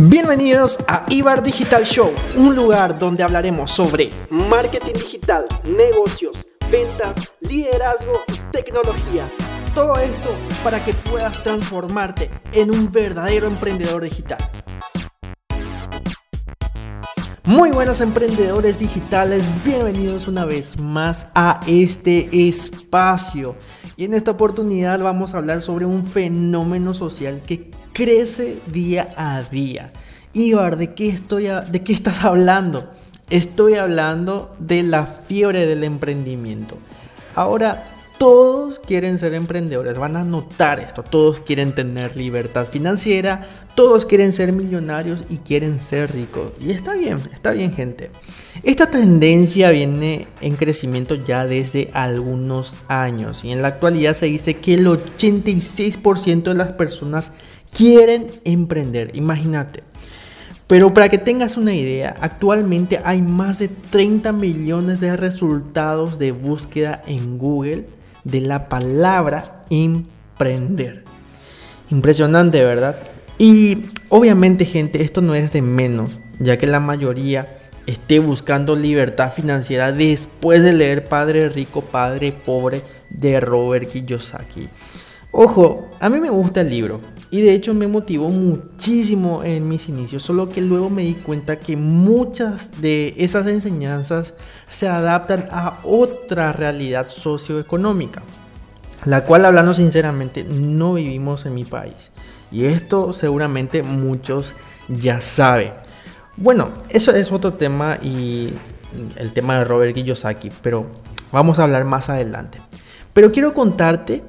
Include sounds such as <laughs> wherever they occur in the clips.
Bienvenidos a Ibar Digital Show, un lugar donde hablaremos sobre marketing digital, negocios, ventas, liderazgo y tecnología. Todo esto para que puedas transformarte en un verdadero emprendedor digital. Muy buenos emprendedores digitales, bienvenidos una vez más a este espacio. Y en esta oportunidad vamos a hablar sobre un fenómeno social que crece día a día. Ibar, ¿de qué, estoy ¿de qué estás hablando? Estoy hablando de la fiebre del emprendimiento. Ahora, todos quieren ser emprendedores, van a notar esto, todos quieren tener libertad financiera, todos quieren ser millonarios y quieren ser ricos. Y está bien, está bien gente. Esta tendencia viene en crecimiento ya desde algunos años y en la actualidad se dice que el 86% de las personas quieren emprender, imagínate. Pero para que tengas una idea, actualmente hay más de 30 millones de resultados de búsqueda en Google de la palabra emprender. Impresionante, ¿verdad? Y obviamente gente, esto no es de menos, ya que la mayoría esté buscando libertad financiera después de leer Padre Rico, Padre Pobre de Robert Kiyosaki. Ojo, a mí me gusta el libro y de hecho me motivó muchísimo en mis inicios, solo que luego me di cuenta que muchas de esas enseñanzas se adaptan a otra realidad socioeconómica, la cual hablando sinceramente no vivimos en mi país. Y esto seguramente muchos ya saben. Bueno, eso es otro tema y el tema de Robert Kiyosaki, pero vamos a hablar más adelante. Pero quiero contarte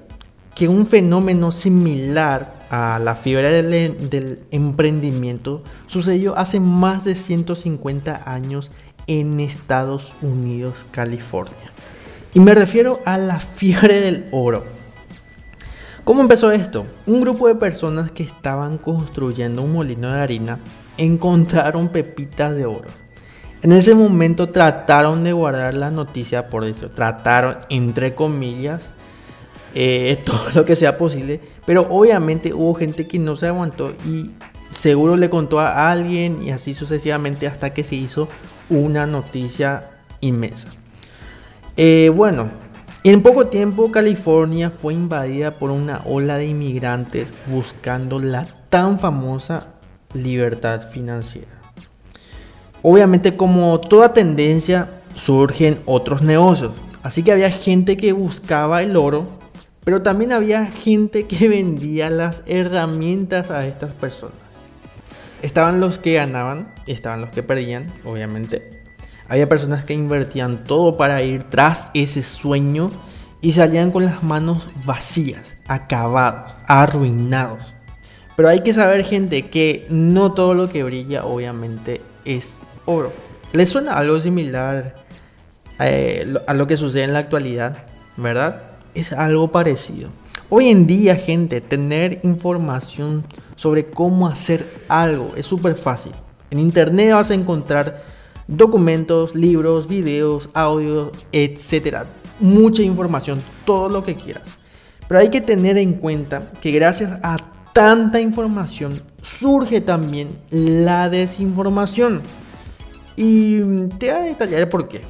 que un fenómeno similar a la fiebre del, emprendimiento sucedió hace más de 150 años en Estados Unidos, California. Y me refiero a la fiebre del oro. ¿Cómo empezó esto? Un grupo de personas que estaban construyendo un molino de harina encontraron pepitas de oro. En ese momento trataron de guardar la noticia por eso, trataron entre comillas eh, <laughs> todo lo que sea posible. Pero obviamente hubo gente que no se aguantó y seguro le contó a alguien y así sucesivamente hasta que se hizo una noticia inmensa. Eh, bueno, en poco tiempo California fue invadida por una ola de inmigrantes buscando la tan famosa libertad financiera. Obviamente como toda tendencia surgen otros negocios. Así que había gente que buscaba el oro pero también había gente que <laughs> vendía las herramientas a estas personas. Estaban los que ganaban y estaban los que perdían, obviamente. Había personas que invertían todo para ir tras ese sueño y salían con las manos vacías, acabados, arruinados. Pero hay que saber, gente, que no todo lo que brilla, obviamente, es oro. ¿Les suena algo similar eh, a lo que sucede en la actualidad? ¿Verdad? Es algo parecido. Hoy en día, gente, tener información sobre cómo hacer algo es súper fácil. En internet vas a encontrar documentos, libros, videos, audios, etcétera. Mucha información, todo lo que quieras. Pero hay que tener en cuenta que gracias a tanta información surge también la desinformación. Y te voy a detallar por qué.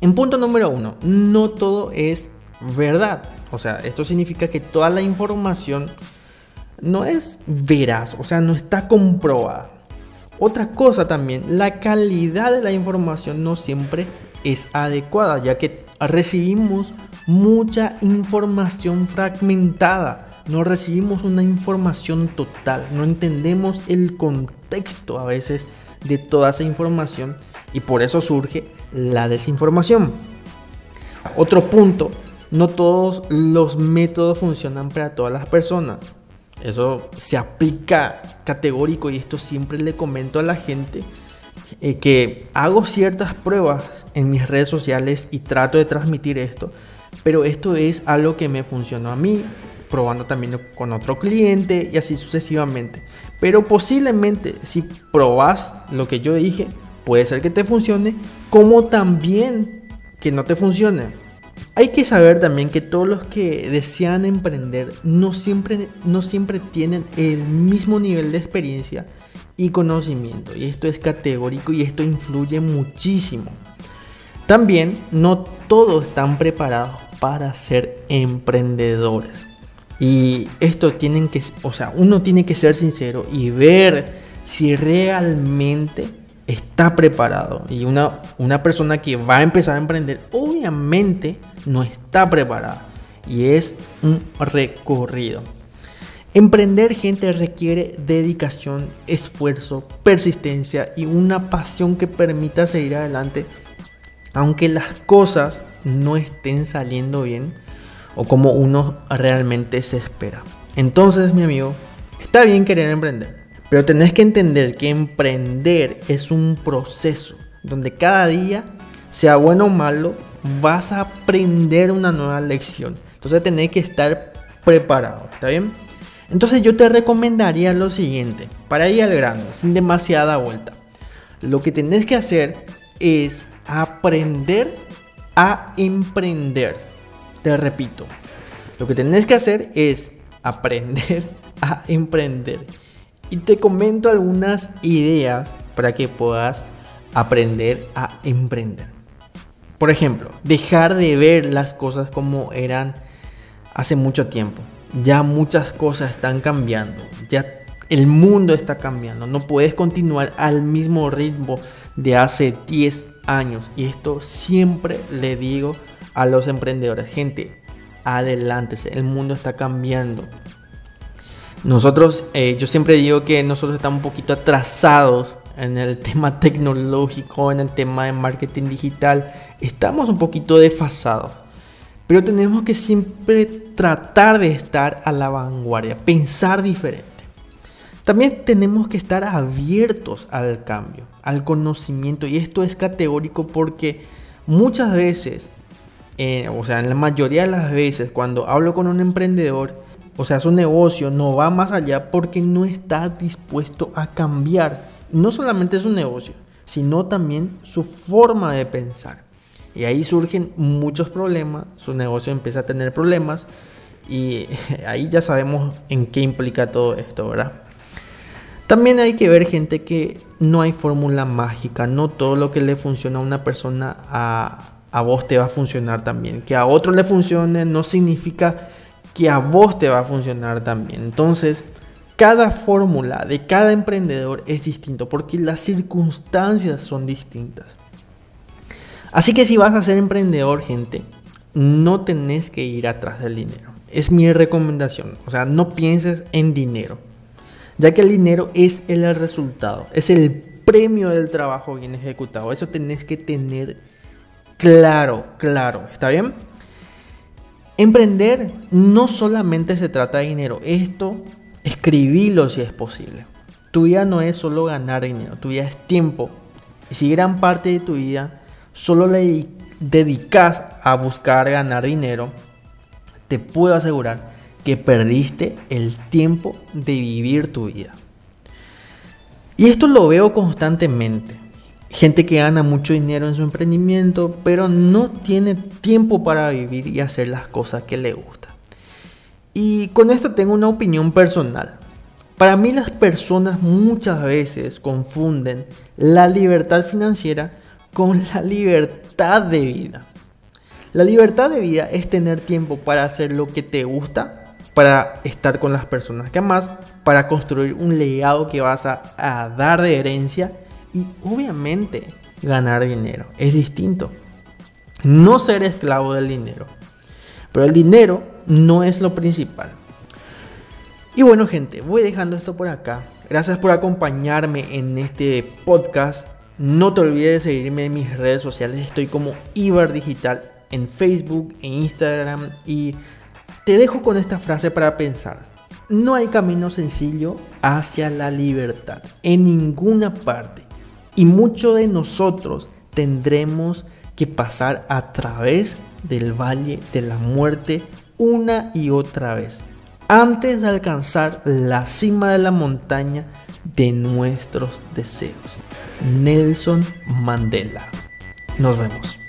En punto número uno, no todo es verdad. O sea, esto significa que toda la información no es veraz, o sea, no está comprobada. Otra cosa también, la calidad de la información no siempre es adecuada, ya que recibimos mucha información fragmentada, no recibimos una información total, no entendemos el contexto a veces de toda esa información y por eso surge la desinformación. Otro punto no todos los métodos funcionan para todas las personas. Eso se aplica categórico y esto siempre le comento a la gente eh, que hago ciertas pruebas en mis redes sociales y trato de transmitir esto, pero esto es algo que me funcionó a mí, probando también con otro cliente y así sucesivamente. Pero posiblemente si probas lo que yo dije, puede ser que te funcione, como también que no te funcione. Hay que saber también que todos los que desean emprender no siempre, no siempre tienen el mismo nivel de experiencia y conocimiento. Y esto es categórico y esto influye muchísimo. También no todos están preparados para ser emprendedores. Y esto tienen que, o sea, uno tiene que ser sincero y ver si realmente está preparado. Y una, una persona que va a empezar a emprender, obviamente no está preparada. Y es un recorrido. Emprender gente requiere dedicación, esfuerzo, persistencia y una pasión que permita seguir adelante aunque las cosas no estén saliendo bien o como uno realmente se espera. Entonces, mi amigo, está bien querer emprender, pero tenés que entender que emprender es un proceso donde cada día, sea bueno o malo, vas a aprender una nueva lección. Entonces tenés que estar preparado, ¿está bien? Entonces yo te recomendaría lo siguiente, para ir al grano, sin demasiada vuelta. Lo que tenés que hacer es aprender a emprender. Te repito, lo que tenés que hacer es aprender <laughs> a emprender. Y te comento algunas ideas para que puedas aprender a emprender. Por ejemplo, dejar de ver las cosas como eran hace mucho tiempo. Ya muchas cosas están cambiando. Ya el mundo está cambiando. No puedes continuar al mismo ritmo de hace 10 años. Y esto siempre le digo a los emprendedores. Gente, adelante, el mundo está cambiando. Nosotros, eh, yo siempre digo que nosotros estamos un poquito atrasados en el <laughs> tema tecnológico, en el tema de marketing digital. Estamos un poquito desfasados. Pero tenemos que siempre tratar de estar a la vanguardia, pensar diferente. También tenemos que estar abiertos al cambio, al conocimiento. Y esto es categórico porque muchas veces, eh, o sea, en la mayoría de las veces cuando hablo con un emprendedor, o sea, su negocio no va más allá porque no está dispuesto a cambiar. No solamente su negocio, sino también su forma de pensar. Y ahí surgen muchos problemas, su negocio empieza a tener problemas y <laughs> ahí ya sabemos en qué implica todo esto, ¿verdad? También hay que ver gente que no hay fórmula mágica, no todo lo que le funciona a una persona a, a vos te va a funcionar también. Que a otro le funcione no significa que a vos te va a funcionar también. Entonces, cada fórmula de cada emprendedor es distinto porque las circunstancias son distintas. Así que si vas a ser emprendedor, gente, no tenés que ir atrás del dinero. Es mi recomendación. O sea, no pienses en dinero ya que el dinero es el resultado, es el premio del trabajo bien ejecutado. Eso tenés que tener claro, claro, ¿está bien? Emprender no solamente se trata de dinero, esto escribilo si es posible. Tu vida no es solo ganar dinero, tu vida es tiempo. Y si gran parte de tu vida solo le dedicas a buscar ganar dinero, te puedo asegurar que perdiste el tiempo de vivir tu vida. Y esto lo veo constantemente. Gente que gana mucho dinero en su emprendimiento, pero no tiene tiempo para vivir y hacer las cosas que le gustan. Y con esto tengo una opinión personal. Para mí las personas muchas veces confunden la libertad financiera con la libertad de vida. La libertad de vida es tener tiempo para hacer lo que te gusta para estar con las personas que amas, para construir un legado que vas a, dar de herencia y obviamente ganar dinero. Es distinto. No ser esclavo del dinero. Pero el dinero no es lo principal. Y bueno gente, voy dejando esto por acá. Gracias por acompañarme en este podcast. No te olvides de seguirme en mis redes sociales. Estoy como Ibar Digital en Facebook, en Instagram y te dejo con esta frase para pensar. No hay camino sencillo hacia la libertad en ninguna parte. Y muchos de nosotros tendremos que pasar a través del valle de la muerte una y otra vez. Antes de alcanzar la cima de la montaña de nuestros deseos. Nelson Mandela. Nos vemos.